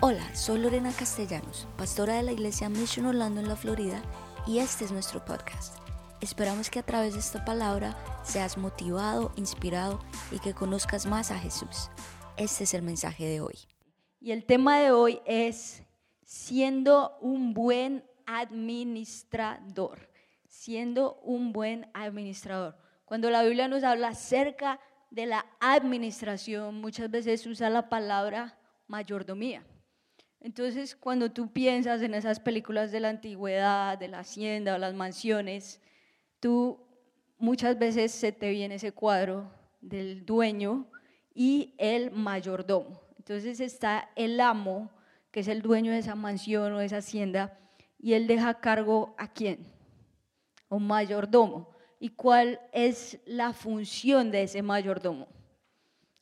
Hola, soy Lorena Castellanos, pastora de la iglesia Mission Orlando en la Florida y este es nuestro podcast. Esperamos que a través de esta palabra seas motivado, inspirado y que conozcas más a Jesús. Este es el mensaje de hoy. Y el tema de hoy es siendo un buen administrador. Siendo un buen administrador. Cuando la Biblia nos habla acerca de la administración, muchas veces usa la palabra mayordomía. Entonces, cuando tú piensas en esas películas de la antigüedad, de la hacienda o las mansiones, tú muchas veces se te viene ese cuadro del dueño y el mayordomo. Entonces está el amo, que es el dueño de esa mansión o de esa hacienda, y él deja a cargo a quién? Un mayordomo. ¿Y cuál es la función de ese mayordomo?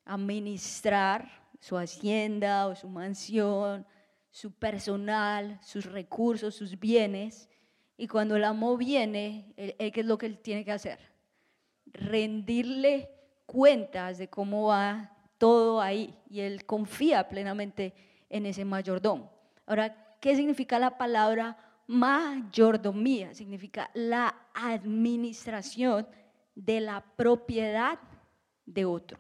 Administrar su hacienda o su mansión, su personal, sus recursos, sus bienes. Y cuando el amo viene, ¿qué es lo que él tiene que hacer? Rendirle cuentas de cómo va todo ahí. Y él confía plenamente en ese mayordomo. Ahora, ¿qué significa la palabra mayordomía? Significa la administración de la propiedad de otro.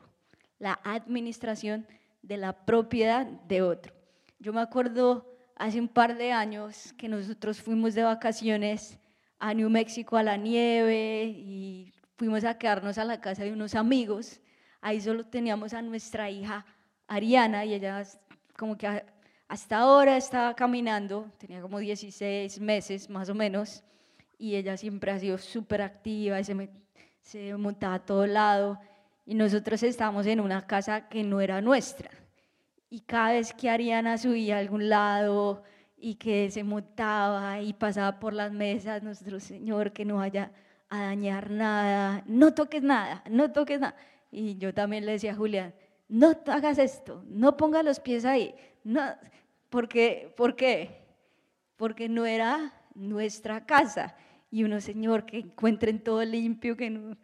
La administración de la propiedad de otro. Yo me acuerdo hace un par de años que nosotros fuimos de vacaciones a New México a la nieve y fuimos a quedarnos a la casa de unos amigos. Ahí solo teníamos a nuestra hija Ariana y ella como que hasta ahora estaba caminando, tenía como 16 meses más o menos, y ella siempre ha sido súper activa se, se montaba a todo lado. Y nosotros estábamos en una casa que no era nuestra y cada vez que Ariana subía a algún lado y que se montaba y pasaba por las mesas, nuestro Señor, que no vaya a dañar nada, no toques nada, no toques nada. Y yo también le decía a Julián, no hagas esto, no pongas los pies ahí, no, porque, ¿por qué? Porque no era nuestra casa. Y uno, Señor, que encuentren todo limpio, que no,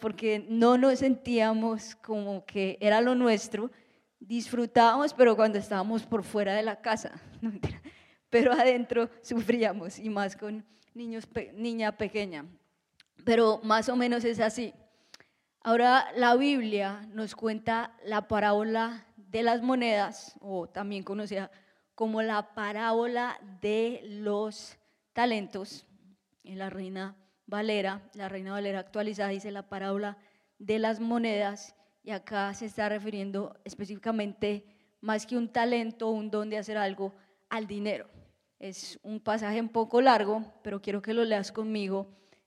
porque no nos sentíamos como que era lo nuestro, disfrutábamos, pero cuando estábamos por fuera de la casa, pero adentro sufríamos y más con niños, niña pequeña. Pero más o menos es así. Ahora la Biblia nos cuenta la parábola de las monedas, o también conocida como la parábola de los talentos. En la Reina Valera, la Reina Valera actualizada dice la parábola de las monedas y acá se está refiriendo específicamente más que un talento un don de hacer algo al dinero. Es un pasaje un poco largo, pero quiero que lo leas conmigo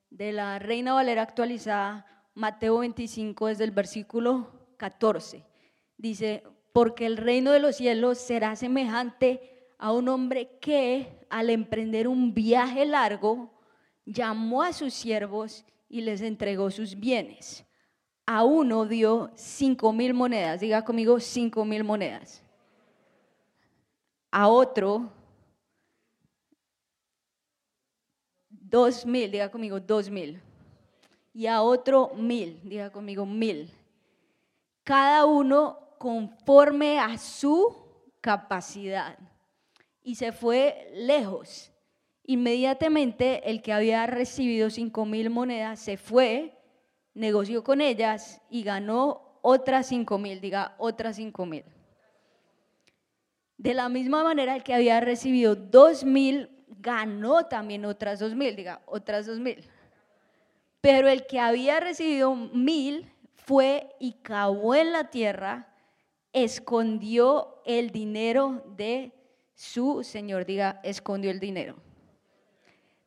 de la Reina Valera actualizada, Mateo 25 desde el versículo 14. Dice, porque el reino de los cielos será semejante a un hombre que al emprender un viaje largo llamó a sus siervos y les entregó sus bienes a uno dio cinco mil monedas, diga conmigo cinco mil monedas. A otro, dos mil, diga conmigo dos mil. Y a otro mil, diga conmigo mil. Cada uno conforme a su capacidad. Y se fue lejos. Inmediatamente el que había recibido cinco mil monedas se fue negoció con ellas y ganó otras cinco mil, diga, otras cinco mil. De la misma manera, el que había recibido dos mil ganó también otras dos mil, diga, otras dos mil. Pero el que había recibido mil fue y cavó en la tierra, escondió el dinero de su señor, diga, escondió el dinero.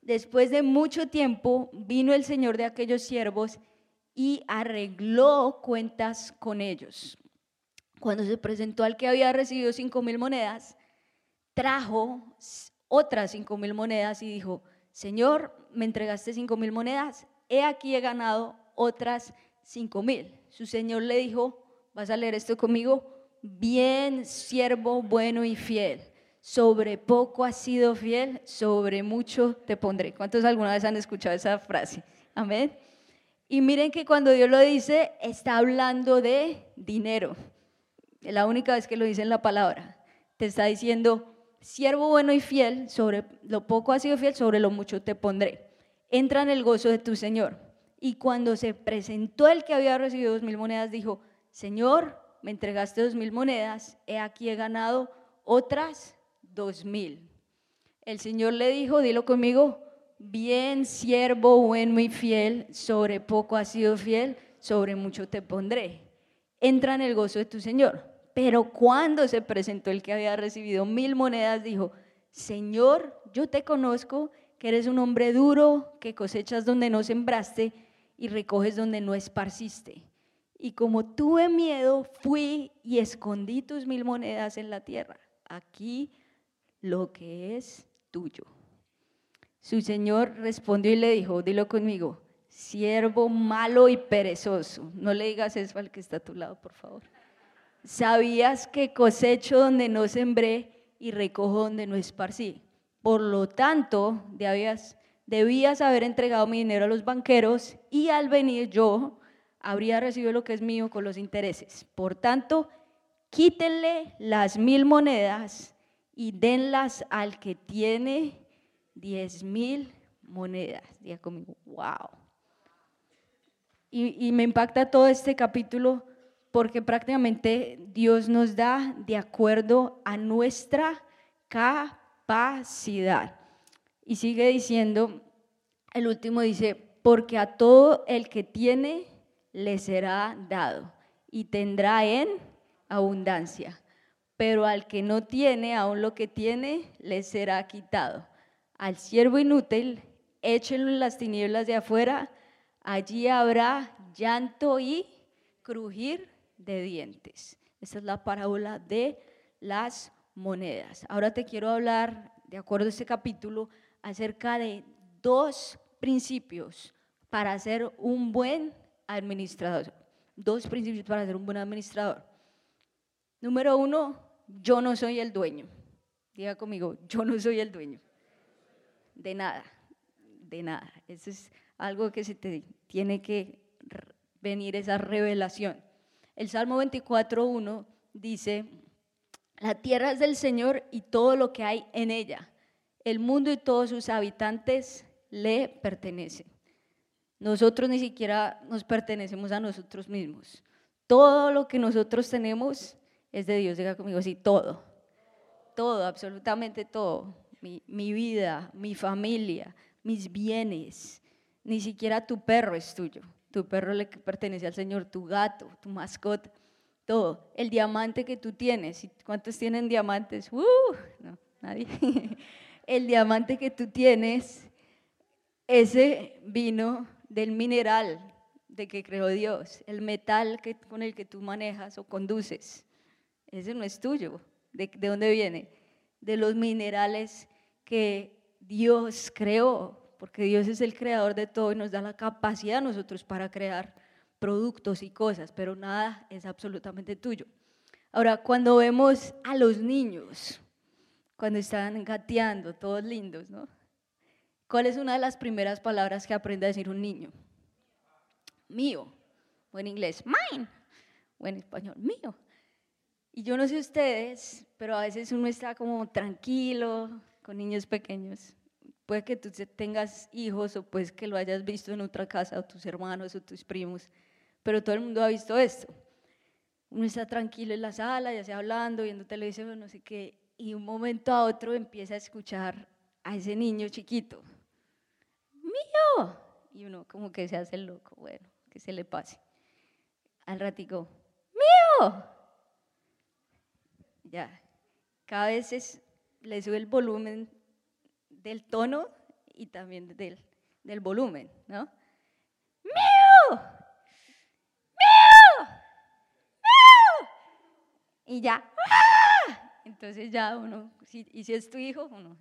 Después de mucho tiempo vino el señor de aquellos siervos y arregló cuentas con ellos. Cuando se presentó al que había recibido cinco mil monedas, trajo otras cinco mil monedas y dijo, Señor, me entregaste cinco mil monedas, he aquí he ganado otras cinco mil. Su Señor le dijo, vas a leer esto conmigo, bien siervo bueno y fiel. Sobre poco has sido fiel, sobre mucho te pondré. ¿Cuántos alguna vez han escuchado esa frase? Amén. Y miren que cuando Dios lo dice, está hablando de dinero. La única vez que lo dice en la palabra. te está diciendo, siervo bueno y fiel, sobre lo poco has sido fiel, sobre lo mucho te pondré. Entra en el gozo de tu Señor. Y cuando se presentó el que había recibido dos mil monedas, dijo, Señor, me entregaste dos mil monedas, he aquí he ganado otras dos mil. El Señor le dijo, dilo conmigo, bien siervo bueno y fiel, sobre poco has sido fiel, sobre mucho te pondré. Entra en el gozo de tu Señor. Pero cuando se presentó el que había recibido mil monedas, dijo, Señor, yo te conozco, que eres un hombre duro, que cosechas donde no sembraste y recoges donde no esparciste. Y como tuve miedo, fui y escondí tus mil monedas en la tierra. Aquí lo que es tuyo. Su señor respondió y le dijo, dilo conmigo, siervo malo y perezoso. No le digas eso al que está a tu lado, por favor. Sabías que cosecho donde no sembré y recojo donde no esparcí. Por lo tanto, debías, debías haber entregado mi dinero a los banqueros y al venir yo habría recibido lo que es mío con los intereses. Por tanto, quítenle las mil monedas y denlas al que tiene diez mil monedas. Diga conmigo, wow. Y, y me impacta todo este capítulo porque prácticamente Dios nos da de acuerdo a nuestra capacidad. Y sigue diciendo, el último dice, porque a todo el que tiene le será dado y tendrá en abundancia, pero al que no tiene, aún lo que tiene, le será quitado. Al siervo inútil, échenlo en las tinieblas de afuera, allí habrá llanto y crujir de dientes. Esta es la parábola de las monedas. Ahora te quiero hablar, de acuerdo a este capítulo, acerca de dos principios para ser un buen administrador. Dos principios para ser un buen administrador. Número uno, yo no soy el dueño. Diga conmigo, yo no soy el dueño. De nada, de nada. Eso es algo que se te tiene que venir esa revelación. El Salmo 24.1 dice, la tierra es del Señor y todo lo que hay en ella. El mundo y todos sus habitantes le pertenecen. Nosotros ni siquiera nos pertenecemos a nosotros mismos. Todo lo que nosotros tenemos es de Dios. Diga conmigo, sí, todo. Todo, absolutamente todo. Mi, mi vida, mi familia, mis bienes. Ni siquiera tu perro es tuyo tu perro le pertenece al Señor, tu gato, tu mascota, todo. El diamante que tú tienes, ¿cuántos tienen diamantes? ¡Uh! No, nadie. El diamante que tú tienes, ese vino del mineral de que creó Dios, el metal que, con el que tú manejas o conduces, ese no es tuyo. ¿De, ¿De dónde viene? De los minerales que Dios creó porque Dios es el creador de todo y nos da la capacidad a nosotros para crear productos y cosas, pero nada es absolutamente tuyo. Ahora, cuando vemos a los niños, cuando están gateando, todos lindos, ¿no? ¿Cuál es una de las primeras palabras que aprende a decir un niño? Mío, o en inglés, mine, o en español, mío. Y yo no sé ustedes, pero a veces uno está como tranquilo con niños pequeños Puede que tú tengas hijos o pues que lo hayas visto en otra casa, o tus hermanos o tus primos, pero todo el mundo ha visto esto. Uno está tranquilo en la sala, ya sea hablando, viendo televisión, no sé qué, y un momento a otro empieza a escuchar a ese niño chiquito. ¡Mío! Y uno como que se hace loco, bueno, que se le pase. Al ratico, ¡mío! Ya, cada vez le sube el volumen del tono y también del, del volumen, ¿no? ¡Mío! ¡Mío! Y ya, ¡ah! entonces ya uno, y si es tu hijo, uno,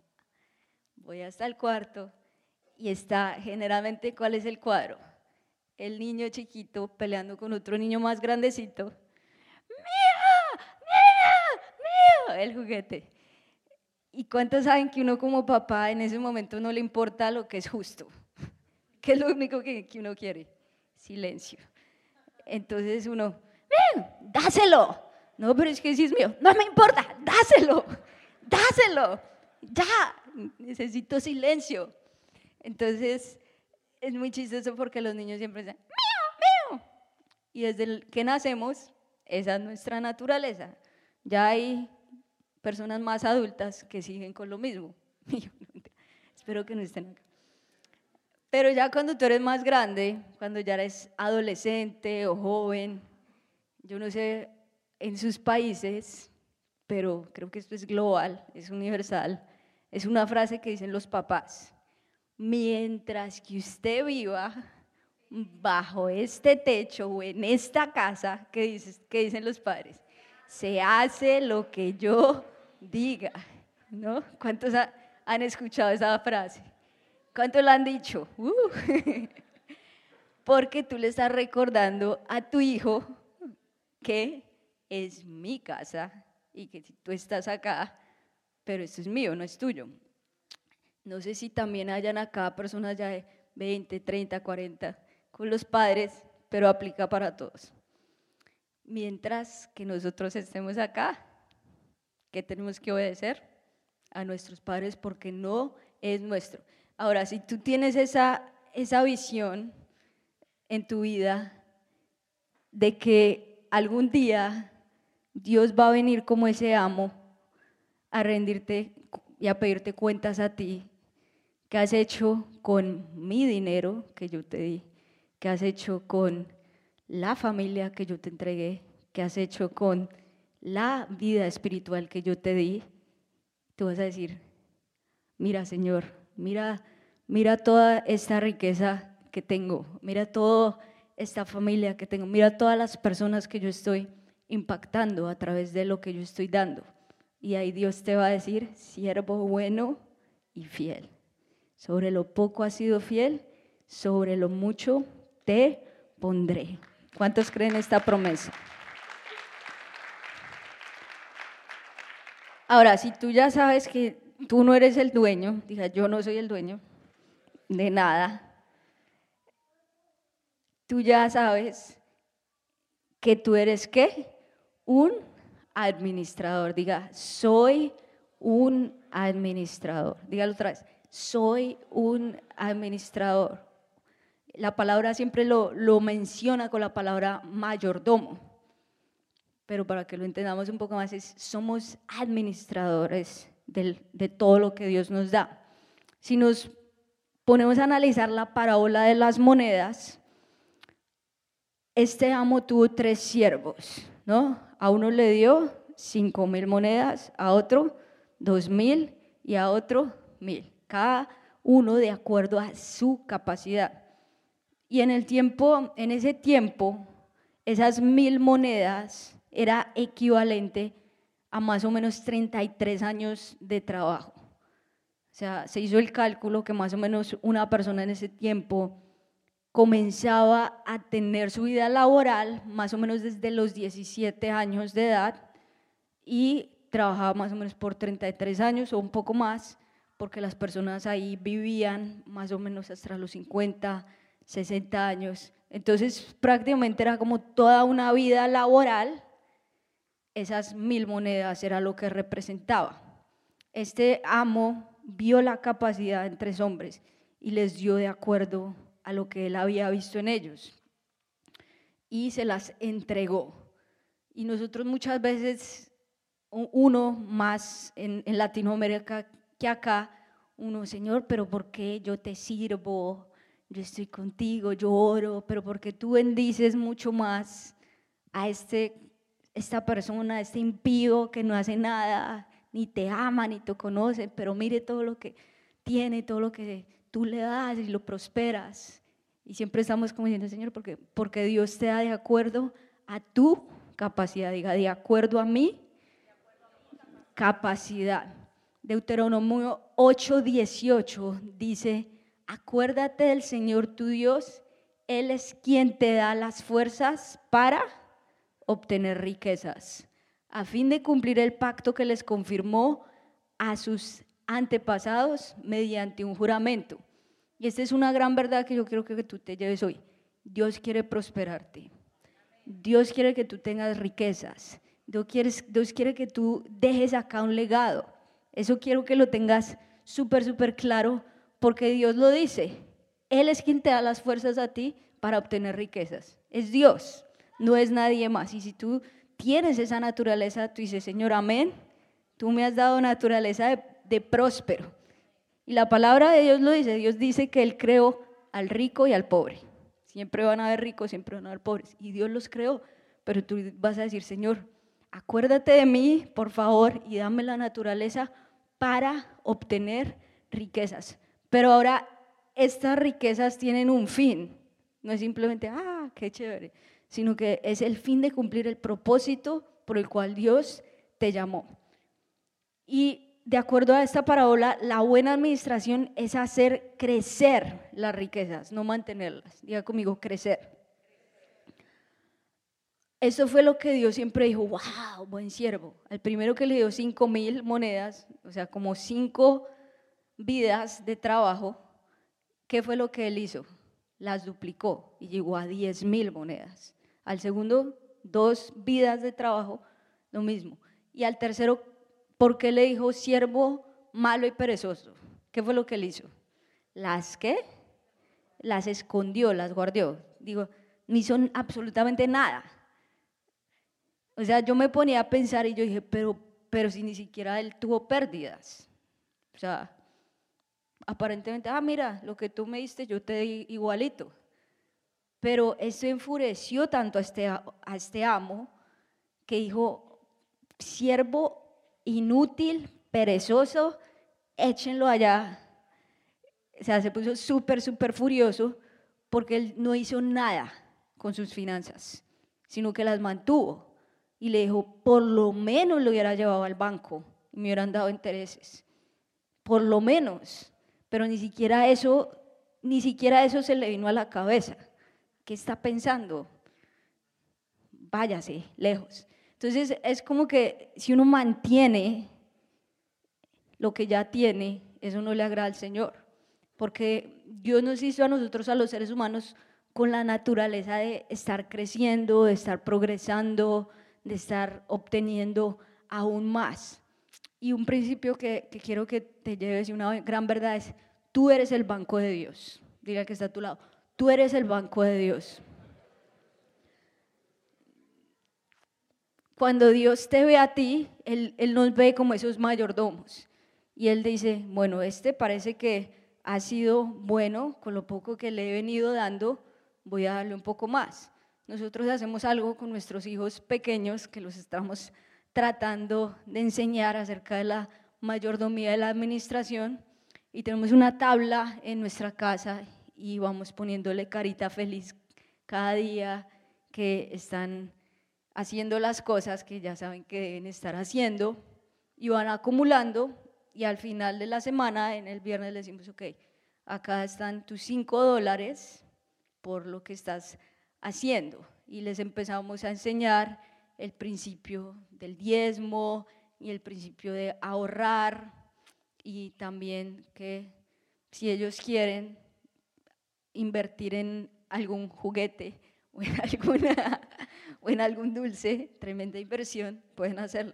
voy hasta el cuarto y está generalmente, ¿cuál es el cuadro? El niño chiquito peleando con otro niño más grandecito. ¡Mío! ¡Mío! ¡Mío! El juguete. ¿Y cuántos saben que uno como papá en ese momento no le importa lo que es justo? ¿Qué es lo único que, uno quiere? Silencio. Entonces uno, ven, dáselo. No, pero es que si es mío. No me importa, dáselo, dáselo. Ya, necesito silencio. Entonces, es muy chistoso porque los niños siempre dicen, mío, mío. Y desde que nacemos, esa es nuestra naturaleza. Ya hay personas más adultas que siguen con lo mismo. Espero que no estén acá. Pero ya cuando tú eres más grande, cuando ya eres adolescente o joven, yo no sé en sus países, pero creo que esto es global, es universal, es una frase que dicen los papás. Mientras que usted viva bajo este techo o en esta casa, que, dicen los padres, se hace lo que yo diga. ¿No? ¿Cuántos han escuchado esa frase? ¿Cuánto lo han dicho? Uh. Porque tú le estás recordando a tu hijo que es mi casa y que tú estás acá, pero esto es mío, no es tuyo. No sé si también hayan acá personas ya de 20, 30, 40 con los padres, pero aplica para todos. Mientras que nosotros estemos acá, ¿qué tenemos que obedecer? A nuestros padres porque no es nuestro. Ahora, si tú tienes esa, esa visión en tu vida de que algún día Dios va a venir como ese amo a rendirte y a pedirte cuentas a ti, ¿qué has hecho con mi dinero que yo te di? ¿Qué has hecho con la familia que yo te entregué? ¿Qué has hecho con la vida espiritual que yo te di? Tú vas a decir, mira Señor, mira mira toda esta riqueza que tengo, mira toda esta familia que tengo, mira todas las personas que yo estoy impactando a través de lo que yo estoy dando. Y ahí Dios te va a decir, siervo bueno y fiel. Sobre lo poco has sido fiel, sobre lo mucho te pondré. ¿Cuántos creen esta promesa? Ahora, si tú ya sabes que tú no eres el dueño, diga, yo no soy el dueño, de nada, tú ya sabes que tú eres qué? Un administrador. Diga, soy un administrador. Dígalo otra vez, soy un administrador. La palabra siempre lo, lo menciona con la palabra mayordomo, pero para que lo entendamos un poco más, es, somos administradores de todo lo que Dios nos da. Si nos ponemos a analizar la parábola de las monedas, este amo tuvo tres siervos, ¿no? A uno le dio cinco mil monedas, a otro dos mil y a otro mil. Cada uno de acuerdo a su capacidad. Y en el tiempo, en ese tiempo, esas mil monedas era equivalente a más o menos 33 años de trabajo. O sea, se hizo el cálculo que más o menos una persona en ese tiempo comenzaba a tener su vida laboral más o menos desde los 17 años de edad y trabajaba más o menos por 33 años o un poco más, porque las personas ahí vivían más o menos hasta los 50, 60 años. Entonces prácticamente era como toda una vida laboral, esas mil monedas era lo que representaba. Este amo vio la capacidad de tres hombres y les dio de acuerdo a lo que él había visto en ellos y se las entregó. Y nosotros muchas veces, uno más en, Latinoamérica que acá, uno, Señor, pero ¿por qué yo te sirvo? Yo estoy contigo, yo oro, pero porque tú bendices mucho más a este, esta persona, este impío que no hace nada, ni te ama, ni te conoce, pero mire todo lo que tiene, todo lo que tú le das y lo prosperas. Y siempre estamos como diciendo, Señor, porque, porque Dios te da de acuerdo a tu capacidad, diga, de acuerdo a mi capacidad. Deuteronomio 8:18 dice, acuérdate del Señor tu Dios, Él es quien te da las fuerzas para obtener riquezas a fin de cumplir el pacto que les confirmó a sus antepasados mediante un juramento. Y esta es una gran verdad que yo quiero que tú te lleves hoy. Dios quiere prosperarte. Dios quiere que tú tengas riquezas. Dios quiere, Dios quiere que tú dejes acá un legado. Eso quiero que lo tengas súper, súper claro, porque Dios lo dice. Él es quien te da las fuerzas a ti para obtener riquezas. Es Dios, no es nadie más. Y si tú tienes esa naturaleza, tú dices, Señor, amén, tú me has dado naturaleza de, próspero. Y la palabra de Dios lo dice, Dios dice que Él creó al rico y al pobre. Siempre van a haber ricos, siempre van a haber pobres. Y Dios los creó. Pero tú vas a decir, Señor, acuérdate de mí, por favor, y dame la naturaleza para obtener riquezas. Pero ahora estas riquezas tienen un fin. No es simplemente, ah, qué chévere, sino que es el fin de cumplir el propósito por el cual Dios te llamó. Y de acuerdo a esta parábola, la buena administración es hacer crecer las riquezas, no mantenerlas. Diga conmigo, crecer. Eso fue lo que Dios siempre dijo, wow, buen siervo. El primero que le dio cinco mil monedas, o sea, como cinco vidas de trabajo, ¿qué fue lo que él hizo? Las duplicó y llegó a diez mil monedas. Al segundo, dos vidas de trabajo, lo mismo. Y al tercero, ¿por qué le dijo siervo malo y perezoso? ¿Qué fue lo que él hizo? Las que las escondió, las guardó. Digo, no hizo absolutamente nada o sea, yo me ponía a pensar y yo dije, pero, pero si ni siquiera él tuvo pérdidas. O sea, aparentemente, ah, mira, lo que tú me diste, yo te di igualito. Pero esto enfureció tanto a este, a este amo que dijo, siervo inútil, perezoso, échenlo allá. O sea, se puso súper, súper furioso porque él no hizo nada con sus finanzas, sino que las mantuvo y le dijo, por lo menos lo hubiera llevado al banco y me hubieran dado intereses. Por lo menos. Pero ni siquiera eso, ni siquiera eso se le vino a la cabeza. ¿Qué está pensando? Váyase, lejos. Entonces es como que si uno mantiene lo que ya tiene, eso no le agrada al Señor. Porque Dios nos hizo a nosotros, a los seres humanos, con la naturaleza de estar creciendo, de estar progresando, de estar obteniendo aún más. Y un principio que, quiero que te lleves y una gran verdad es, tú eres el banco de Dios. Diga que está a tu lado, tú eres el banco de Dios. Cuando Dios te ve a ti, Él, él nos ve como esos mayordomos. Y Él dice, bueno, este parece que ha sido bueno con lo poco que le he venido dando, voy a darle un poco más. Nosotros hacemos algo con nuestros hijos pequeños que los estamos tratando de enseñar acerca de la mayordomía de la administración y tenemos una tabla en nuestra casa y vamos poniéndole carita feliz cada día que están haciendo las cosas que ya saben que deben estar haciendo y van acumulando y al final de la semana, en el viernes, le decimos, ok, acá están tus cinco dólares por lo que estás haciendo. Y les empezamos a enseñar el principio del diezmo y el principio de ahorrar y también que si ellos quieren invertir en algún juguete o en, alguna, o en algún dulce, tremenda inversión, pueden hacerlo.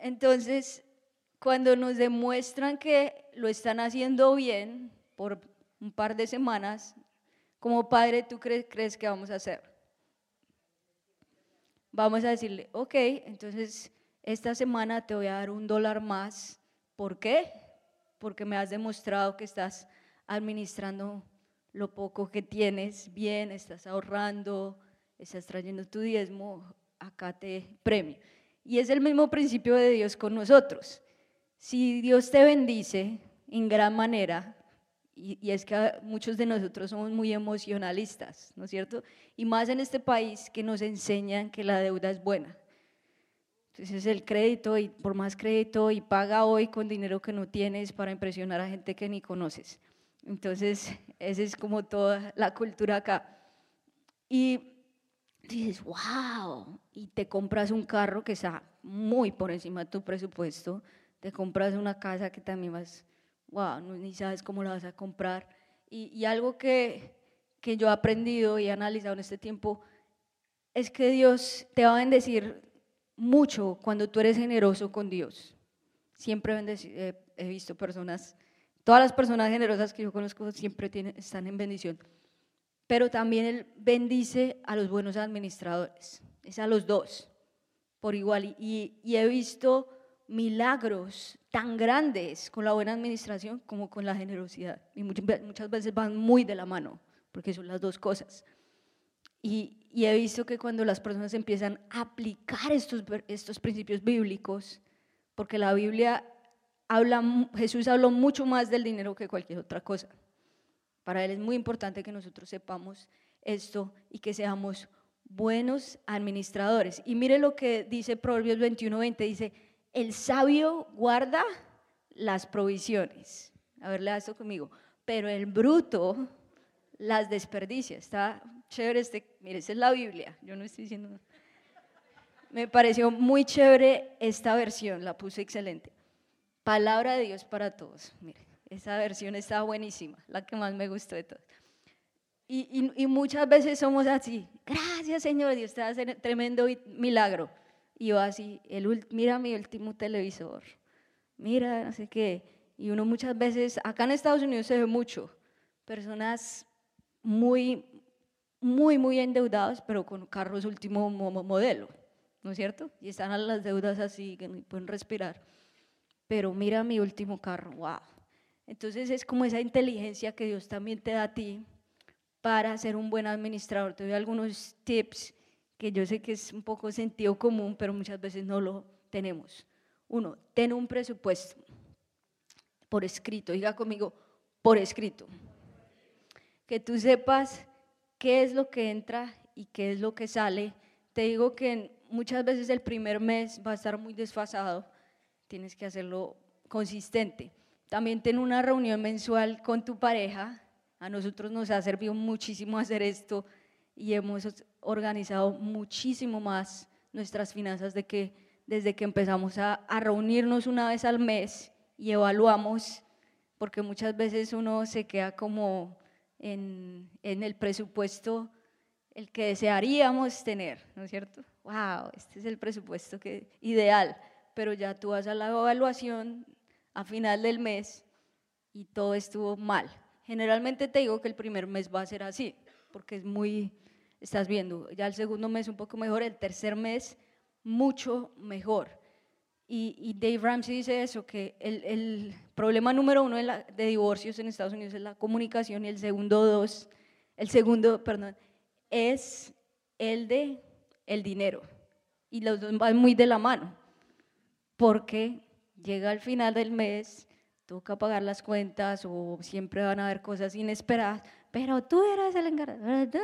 Entonces, cuando nos demuestran que lo están haciendo bien por un par de semanas, como padre, ¿tú crees, crees que vamos a hacer? Vamos a decirle, ok, entonces esta semana te voy a dar un dólar más. ¿Por qué? Porque me has demostrado que estás administrando lo poco que tienes bien, estás ahorrando, estás trayendo tu diezmo, acá te premio. Y es el mismo principio de Dios con nosotros. Si Dios te bendice en gran manera, y, es que muchos de nosotros somos muy emocionalistas, ¿no es cierto? Y más en este país que nos enseñan que la deuda es buena. Entonces el crédito y por más crédito y paga hoy con dinero que no tienes para impresionar a gente que ni conoces. Entonces esa es como toda la cultura acá. Y dices, wow, y te compras un carro que está muy por encima de tu presupuesto, te compras una casa que también vas wow, ni sabes cómo la vas a comprar. Y, algo que, que yo he aprendido y he analizado en este tiempo es que Dios te va a bendecir mucho cuando tú eres generoso con Dios. Siempre he visto personas, todas las personas generosas que yo conozco siempre tienen, están en bendición. Pero también Él bendice a los buenos administradores, es a los dos, por igual. Y, y he visto milagros tan grandes con la buena administración como con la generosidad. Y muchas veces van muy de la mano, porque son las dos cosas. Y, he visto que cuando las personas empiezan a aplicar estos, estos principios bíblicos, porque la Biblia habla, Jesús habló mucho más del dinero que cualquier otra cosa. Para Él es muy importante que nosotros sepamos esto y que seamos buenos administradores. Y mire lo que dice Proverbios 21:20, dice, el sabio guarda las provisiones. A ver, lea esto conmigo. Pero el bruto las desperdicia. Está chévere este, mire, esa es la Biblia. Yo no estoy diciendo. Me pareció muy chévere esta versión, la puse excelente. Palabra de Dios para todos. Mire, esa versión está buenísima, la que más me gustó de todas. Y, y, muchas veces somos así. Gracias, Señor, Dios te hace tremendo milagro y yo así, el, mira mi último televisor, mira, no sé qué. Y uno muchas veces, acá en Estados Unidos se ve mucho, personas muy, muy, muy endeudadas, pero con carros último modelo, ¿no es cierto? Y están las deudas así, que no pueden respirar. Pero mira mi último carro, wow. Entonces es como esa inteligencia que Dios también te da a ti para ser un buen administrador. Te doy algunos tips que yo sé que es un poco sentido común, pero muchas veces no lo tenemos. Uno, ten un presupuesto por escrito, diga conmigo, por escrito. Que tú sepas qué es lo que entra y qué es lo que sale. Te digo que muchas veces el primer mes va a estar muy desfasado, tienes que hacerlo consistente. También ten una reunión mensual con tu pareja. A nosotros nos ha servido muchísimo hacer esto y hemos organizado muchísimo más nuestras finanzas de que, desde que empezamos a, a reunirnos una vez al mes y evaluamos, porque muchas veces uno se queda como en, en el presupuesto el que desearíamos tener, ¿no es cierto? Wow, este es el presupuesto que, ideal, pero ya tú vas a la evaluación a final del mes y todo estuvo mal. Generalmente te digo que el primer mes va a ser así, porque es muy, estás viendo. Ya el segundo mes un poco mejor, el tercer mes mucho mejor. Y, Dave Ramsey dice eso, que el, problema número uno de, de, divorcios en Estados Unidos es la comunicación y el segundo dos, el segundo, perdón, es el de el dinero. Y los dos van muy de la mano, porque llega al final del mes, toca pagar las cuentas o siempre van a haber cosas inesperadas, pero tú eras el encargado,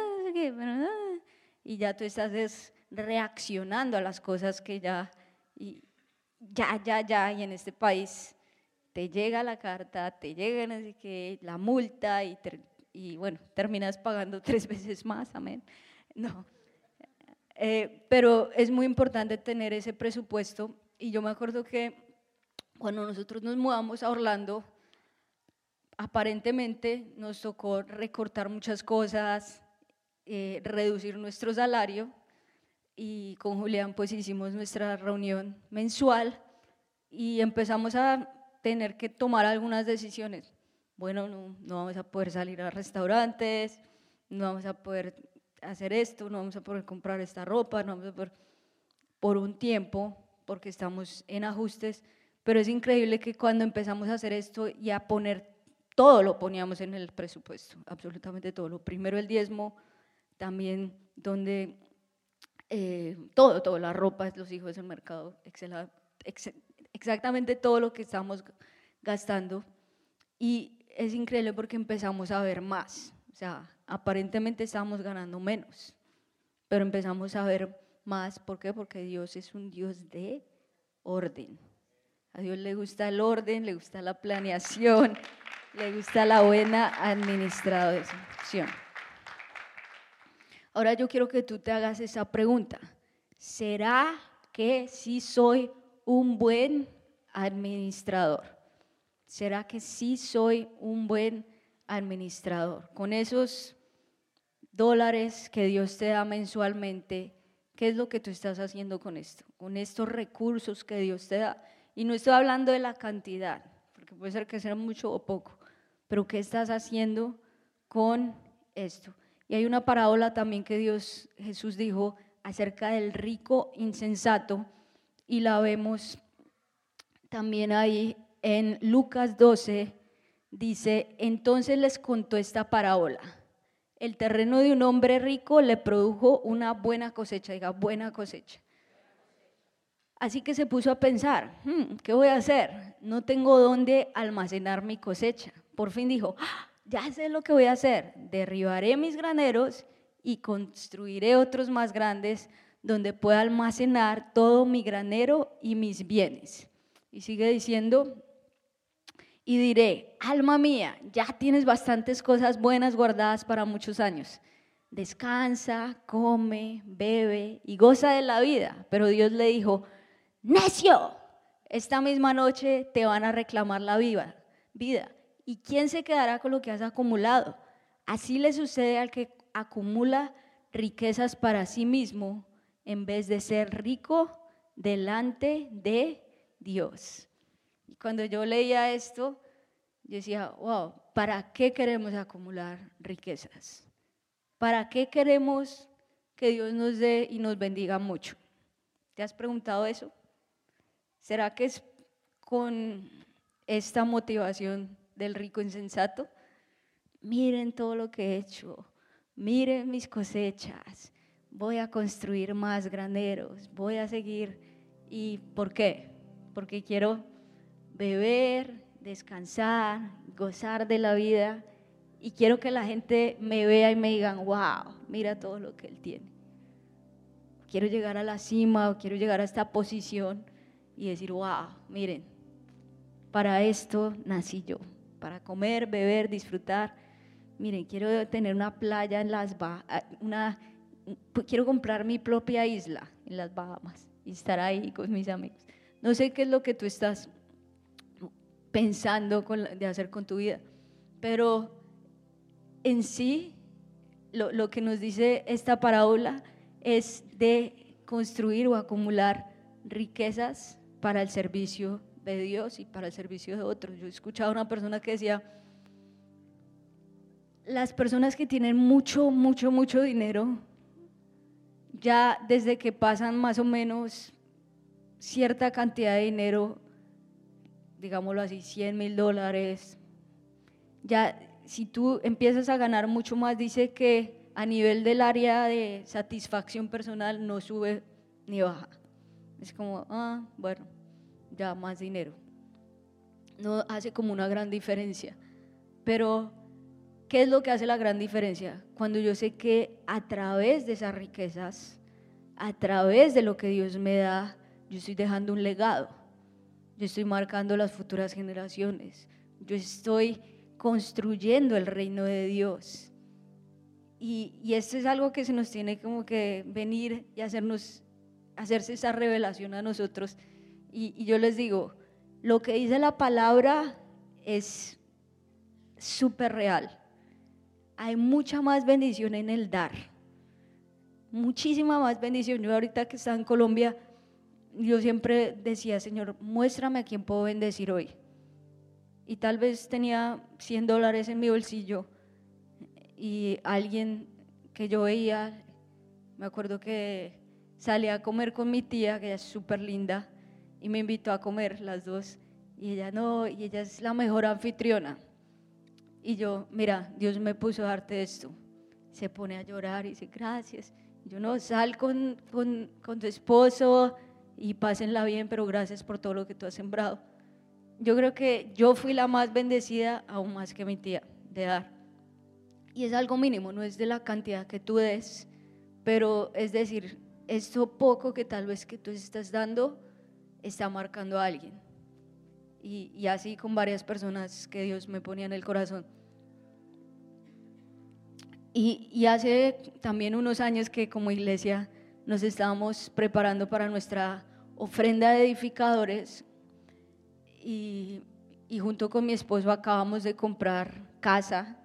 y ya tú estás reaccionando a las cosas que ya, y ya, ya, ya, y en este país te llega la carta, te llega la multa y, y bueno, terminas pagando tres veces más, amén. No. Eh, pero es muy importante tener ese presupuesto y yo me acuerdo que cuando nosotros nos mudamos a Orlando, aparentemente nos tocó recortar muchas cosas, eh, reducir nuestro salario y con Julián pues hicimos nuestra reunión mensual y empezamos a tener que tomar algunas decisiones. Bueno, no, no vamos a poder salir a restaurantes, no vamos a poder hacer esto, no vamos a poder comprar esta ropa, no vamos a poder por un tiempo, porque estamos en ajustes, pero es increíble que cuando empezamos a hacer esto y a poner todo lo poníamos en el presupuesto, absolutamente todo. Lo primero el diezmo, también donde eh, todo, todo, la ropa, los hijos del mercado, exactamente todo lo que estamos gastando. Y es increíble porque empezamos a ver más. O sea, aparentemente estábamos ganando menos, pero empezamos a ver más. ¿Por qué? Porque Dios es un Dios de orden. A Dios le gusta el orden, le gusta la planeación, le gusta la buena administración. Ahora yo quiero que tú te hagas esa pregunta. ¿Será que sí soy un buen administrador? ¿Será que sí soy un buen administrador? Con esos dólares que Dios te da mensualmente, ¿Qué es lo que tú estás haciendo con esto? Con estos recursos que Dios te da. Y no estoy hablando de la cantidad, porque puede ser que sea mucho o poco, pero ¿qué estás haciendo con esto? Y hay una parábola también que Dios, Jesús dijo acerca del rico insensato, y la vemos también ahí en Lucas 12, dice, entonces les contó esta parábola. El terreno de un hombre rico le produjo una buena cosecha, diga, buena cosecha. Así que se puso a pensar, hmm, ¿qué voy a hacer? No tengo dónde almacenar mi cosecha. Por fin dijo, ah, ya sé lo que voy a hacer. Derribaré mis graneros y construiré otros más grandes donde pueda almacenar todo mi granero y mis bienes. Y sigue diciendo, y diré, alma mía, ya tienes bastantes cosas buenas guardadas para muchos años. Descansa, come, bebe y goza de la vida. Pero Dios le dijo, necio, esta misma noche te van a reclamar la vida. ¿Y quién se quedará con lo que has acumulado? Así le sucede al que acumula riquezas para sí mismo en vez de ser rico delante de Dios. Y cuando yo leía esto, yo decía, wow, ¿para qué queremos acumular riquezas? ¿Para qué queremos que Dios nos dé y nos bendiga mucho? ¿Te has preguntado eso? ¿Será que es con esta motivación del rico insensato? Miren todo lo que he hecho, miren mis cosechas, voy a construir más graneros, voy a seguir. ¿Y por qué? Porque quiero beber, descansar, gozar de la vida y quiero que la gente me vea y me digan, wow, mira todo lo que él tiene. Quiero llegar a la cima o quiero llegar a esta posición y decir, wow, miren, para esto nací yo, para comer, beber, disfrutar. Miren, quiero tener una playa en las una quiero comprar mi propia isla en las Bahamas y estar ahí con mis amigos. No sé qué es lo que tú estás pensando de hacer con tu vida, pero en sí lo, lo que nos dice esta parábola es de construir o acumular riquezas para el servicio de Dios y para el servicio de otros. Yo he escuchado a una persona que decía, las personas que tienen mucho, mucho, mucho dinero ya desde que pasan más o menos cierta cantidad de dinero, digámoslo así, 100 mil dólares, ya si tú empiezas a ganar mucho más, dice que a nivel del área de satisfacción personal no sube ni baja. Es como, ah, bueno, ya más dinero. No hace como una gran diferencia. Pero, ¿qué es lo que hace la gran diferencia? Cuando yo sé que a través de esas riquezas, a través de lo que Dios me da, yo estoy dejando un legado. Yo estoy marcando las futuras generaciones. Yo estoy construyendo el reino de Dios. Y, y esto es algo que se nos tiene como que venir y hacernos, hacerse esa revelación a nosotros. Y, y yo les digo, lo que dice la palabra es súper real. Hay mucha más bendición en el dar. Muchísima más bendición. Yo ahorita que estaba en Colombia, yo siempre decía, Señor, muéstrame a quién puedo bendecir hoy. Y tal vez tenía 100 dólares en mi bolsillo y alguien que yo veía, me acuerdo que salí a comer con mi tía, que es súper linda, y me invitó a comer las dos. Y ella no, y ella es la mejor anfitriona. Y yo, mira, Dios me puso a darte esto. Se pone a llorar y dice, gracias. Yo no, sal con, con, con tu esposo y pásenla bien, pero gracias por todo lo que tú has sembrado. Yo creo que yo fui la más bendecida, aún más que mi tía, de dar. Y es algo mínimo, no es de la cantidad que tú des, pero es decir, esto poco que tal vez que tú estás dando está marcando a alguien. Y, y así con varias personas que Dios me ponía en el corazón. Y, y, hace también unos años que como iglesia nos estábamos preparando para nuestra ofrenda de edificadores y, y junto con mi esposo acabamos de comprar casa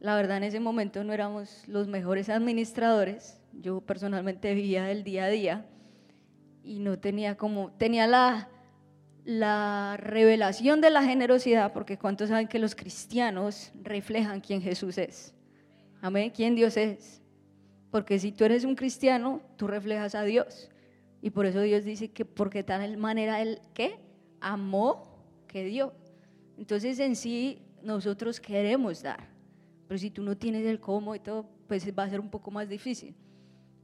La verdad, en ese momento no éramos los mejores administradores. Yo personalmente vivía el día a día y no tenía como, tenía la, la revelación de la generosidad, porque ¿cuántos saben que los cristianos reflejan quién Jesús es? Amén, quién Dios es. Porque si tú eres un cristiano, tú reflejas a Dios. Y por eso Dios dice que porque tal manera Él, ¿qué? Amó que dio. Entonces en sí nosotros queremos dar. Pero si tú no tienes el cómo y todo, pues va a ser un poco más difícil.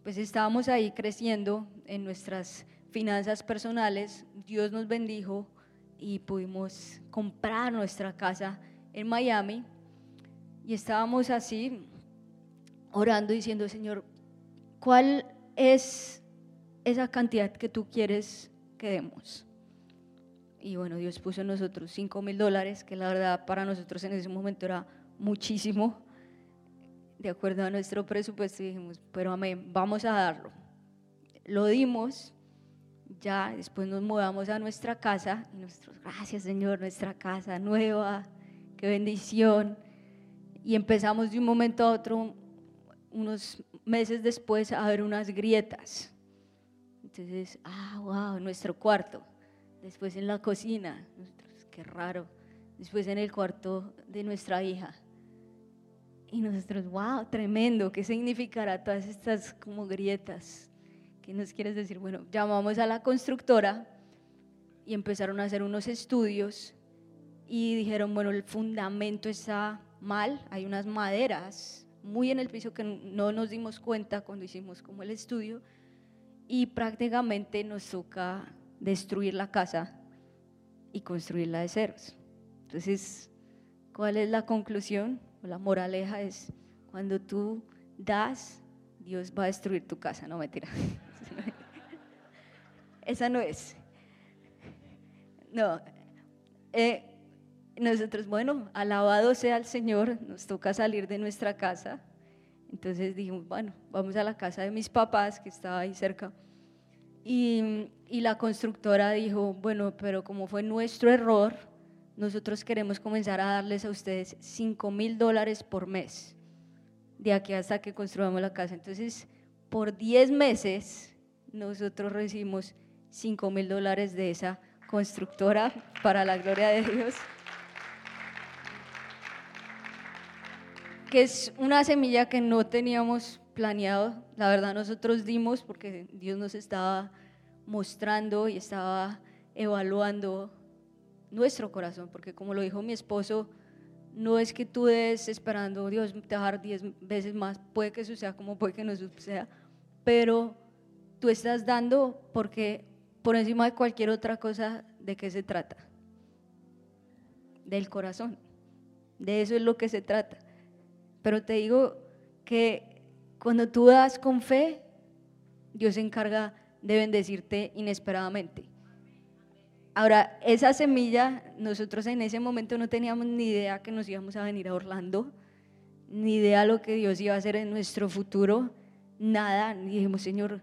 Pues estábamos ahí creciendo en nuestras finanzas personales, Dios nos bendijo y pudimos comprar nuestra casa en Miami y estábamos así orando diciendo, Señor, ¿cuál es esa cantidad que tú quieres que demos? Y bueno, Dios puso en nosotros 5 mil dólares, que la verdad para nosotros en ese momento era muchísimo, de acuerdo a nuestro presupuesto, dijimos, pero amén, vamos a darlo. Lo dimos ya después nos mudamos a nuestra casa y nosotros, gracias Señor, nuestra casa nueva, qué bendición. Y empezamos de un momento a otro, unos meses después, a ver unas grietas. Entonces, ah, wow, nuestro cuarto. Después en la cocina, qué raro. Después en el cuarto de nuestra hija. Y nosotros, wow, tremendo, ¿qué significará todas estas como grietas? ¿Qué nos quieres decir? Bueno, llamamos a la constructora y empezaron a hacer unos estudios y dijeron, bueno, el fundamento está mal, hay unas maderas muy en el piso que no nos dimos cuenta cuando hicimos como el estudio y prácticamente nos toca destruir la casa y construirla de ceros. Entonces, ¿cuál es la conclusión? La moraleja es, cuando tú das, Dios va a destruir tu casa, no mentira. Esa no es. No. Eh, nosotros, bueno, alabado sea el Señor, nos toca salir de nuestra casa. Entonces dijimos, bueno, vamos a la casa de mis papás, que estaba ahí cerca. Y, y la constructora dijo, bueno, pero como fue nuestro error, nosotros queremos comenzar a darles a ustedes 5 mil dólares por mes, de aquí hasta que construyamos la casa. Entonces, por 10 meses, nosotros recibimos 5 mil dólares de esa constructora para la gloria de Dios. Que es una semilla que no teníamos planeado. La verdad nosotros dimos porque Dios nos estaba mostrando y estaba evaluando nuestro corazón, porque como lo dijo mi esposo, no es que tú des esperando, Dios te dar diez veces más, puede que suceda como puede que no suceda, pero tú estás dando porque por encima de cualquier otra cosa, ¿de qué se trata? Del corazón. De eso es lo que se trata. Pero te digo que cuando tú das con fe, Dios se encarga de bendecirte inesperadamente. Ahora, esa semilla, nosotros en ese momento no teníamos ni idea que nos íbamos a venir a Orlando, ni idea lo que Dios iba a hacer en nuestro futuro, nada. Y dijimos, Señor,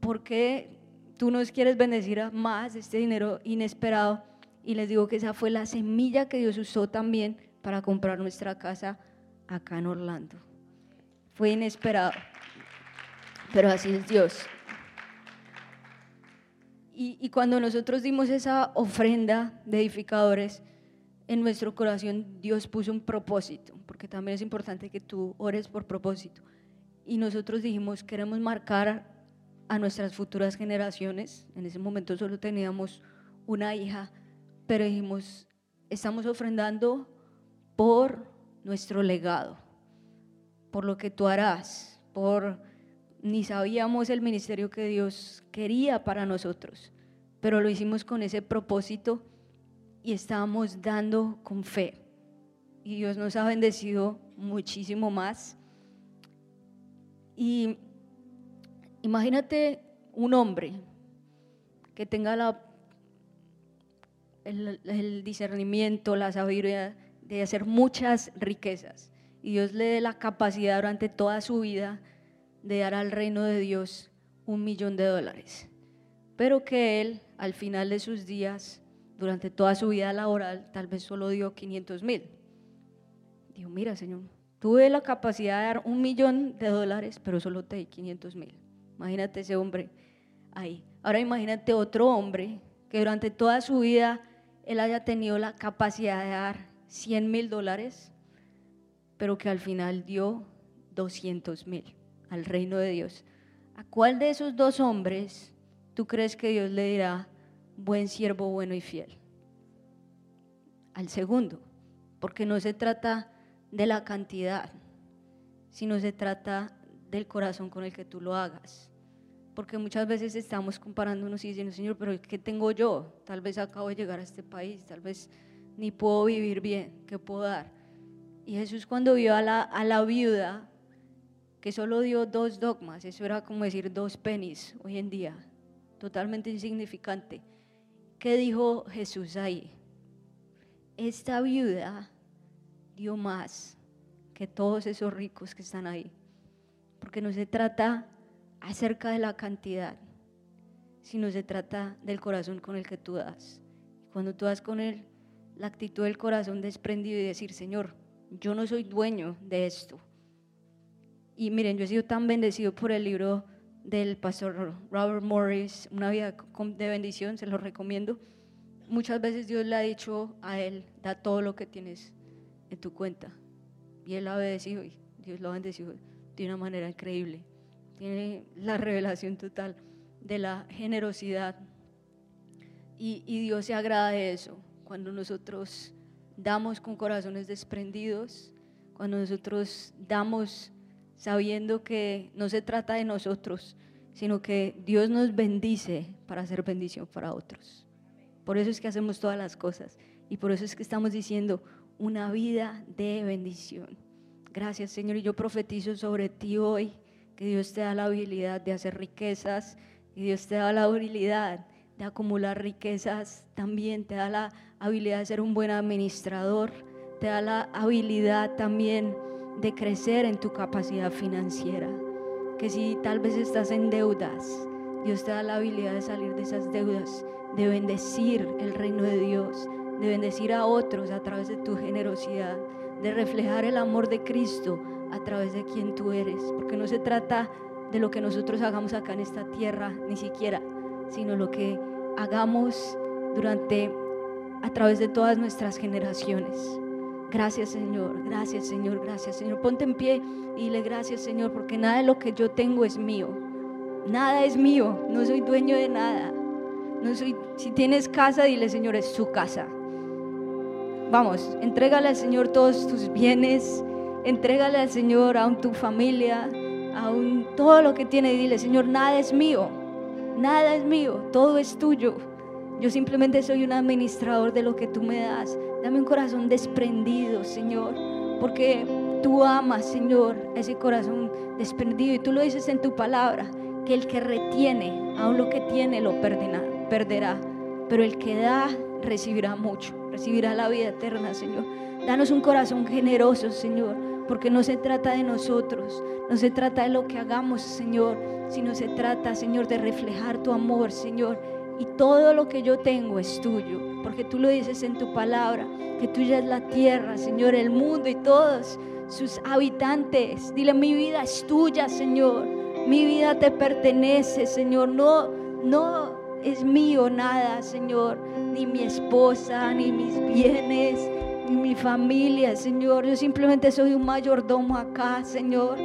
¿por qué tú nos quieres bendecir a más este dinero inesperado. Y les digo que esa fue la semilla que Dios usó también para comprar nuestra casa acá en Orlando. Fue inesperado, pero así es Dios. Y, cuando nosotros dimos esa ofrenda de edificadores, en nuestro corazón Dios puso un propósito, porque también es importante que tú ores por propósito. Y nosotros dijimos, queremos marcar a nuestras futuras generaciones. En ese momento solo teníamos una hija, pero dijimos, estamos ofrendando por nuestro legado, por lo que tú harás, por ni sabíamos el ministerio que Dios quería para nosotros, pero lo hicimos con ese propósito y estábamos dando con fe. Y Dios nos ha bendecido muchísimo más. Y Imagínate un hombre que tenga el, discernimiento, la sabiduría de hacer muchas riquezas y Dios le dé la capacidad durante toda su vida de dar al reino de Dios un millón de dólares. Pero que él, al final de sus días, durante toda su vida laboral, tal vez solo dio 500 mil. Dijo, mira, Señor, tuve la capacidad de dar un millón de dólares, pero solo te di 500 mil. Imagínate ese hombre ahí. Ahora imagínate otro hombre que durante toda su vida él haya tenido la capacidad de dar 100 mil dólares, pero que al final dio 200 mil al reino de Dios. ¿A cuál de esos dos hombres tú crees que Dios le dirá, buen siervo, bueno y fiel? Al segundo, porque no se trata de la cantidad, sino se trata del corazón con el que tú lo hagas. Porque muchas veces estamos comparándonos y diciendo, Señor, pero ¿qué tengo yo? Tal vez acabo de llegar a este país, tal vez ni puedo vivir bien, ¿qué puedo dar? Y Jesús cuando vio a la, viuda, que solo dio dos dogmas, eso era como decir dos pennies hoy en día, totalmente insignificante. ¿Qué dijo Jesús ahí? Esta viuda dio más que todos esos ricos que están ahí, porque no se trata acerca de la cantidad, sino se trata del corazón con el que tú das. Cuando tú das con él la actitud del corazón desprendido y decir, Señor, yo no soy dueño de esto. Y miren, yo he sido tan bendecido por el libro del pastor Robert Morris, Una vida de bendición, se lo recomiendo. Muchas veces Dios le ha dicho a él, da todo lo que tienes en tu cuenta. Y él ha obedecido y Dios lo ha bendecido de una manera increíble. Tiene la revelación total de la generosidad. Y, y Dios se agrada de eso cuando nosotros damos con corazones desprendidos, cuando nosotros damos sabiendo que no se trata de nosotros, sino que Dios nos bendice para hacer bendición para otros. Por eso es que hacemos todas las cosas y por eso es que estamos diciendo una vida de bendición. Gracias Señor y yo profetizo sobre ti hoy que Dios te da la habilidad de hacer riquezas y Dios te da la habilidad de acumular riquezas, también te da la habilidad de ser un buen administrador, te da la habilidad también de crecer en tu capacidad financiera. Que si tal vez estás en deudas, Dios te da la habilidad de salir de esas deudas, de bendecir el reino de Dios, de bendecir a otros a través de tu generosidad, de reflejar el amor de Cristo a través de quien tú eres. Porque no se trata de lo que nosotros hagamos acá en esta tierra, ni siquiera, sino lo que hagamos durante, a través de todas nuestras generaciones. Gracias Señor, gracias Señor, gracias Señor. Ponte en pie y dile gracias Señor, porque nada de lo que yo tengo es mío. Nada es mío, no soy dueño de nada. No soy, si tienes casa, dile Señor, es su casa. Vamos, entrégale al Señor todos tus bienes, entrégale al Señor a tu familia, aún todo lo que tiene y dile, Señor, nada es mío, nada es mío, todo es tuyo. Yo simplemente soy un administrador de lo que tú me das. Dame un corazón desprendido, Señor, porque tú amas, Señor, ese corazón desprendido. Y tú lo dices en tu palabra, que el que retiene, aún lo que tiene, lo perderá. perderá. Pero el que da, recibirá mucho, recibirá la vida eterna, Señor. Danos un corazón generoso, Señor, porque no se trata de nosotros, no se trata de lo que hagamos, Señor, sino se trata, Señor, de reflejar tu amor, Señor. Y todo lo que yo tengo es tuyo, porque tú lo dices en tu palabra, que tuya es la tierra, Señor, el mundo y todos sus habitantes. Dile, mi vida es tuya, Señor. Mi vida te pertenece, Señor. No, no es mío nada, Señor. Ni mi esposa, ni mis bienes, ni mi familia, Señor. Yo simplemente soy un mayordomo acá, Señor,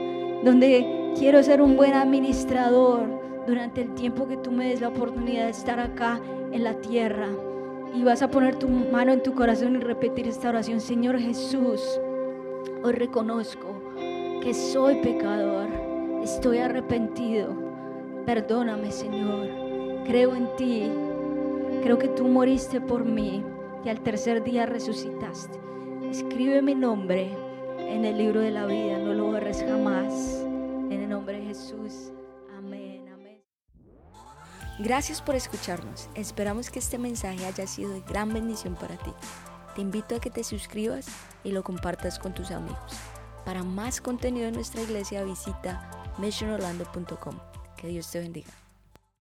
donde quiero ser un buen administrador durante el tiempo que tú me des la oportunidad de estar acá en la tierra. Y vas a poner tu mano en tu corazón y repetir esta oración. Señor Jesús, hoy reconozco que soy pecador, estoy arrepentido. Perdóname, Señor. Creo en ti. Creo que tú moriste por mí y al tercer día resucitaste. Escribe mi nombre en el libro de la vida, no lo borres jamás. En el nombre de Jesús. Gracias por escucharnos. Esperamos que este mensaje haya sido de gran bendición para ti. Te invito a que te suscribas y lo compartas con tus amigos. Para más contenido en nuestra iglesia visita missionorlando.com. Que Dios te bendiga.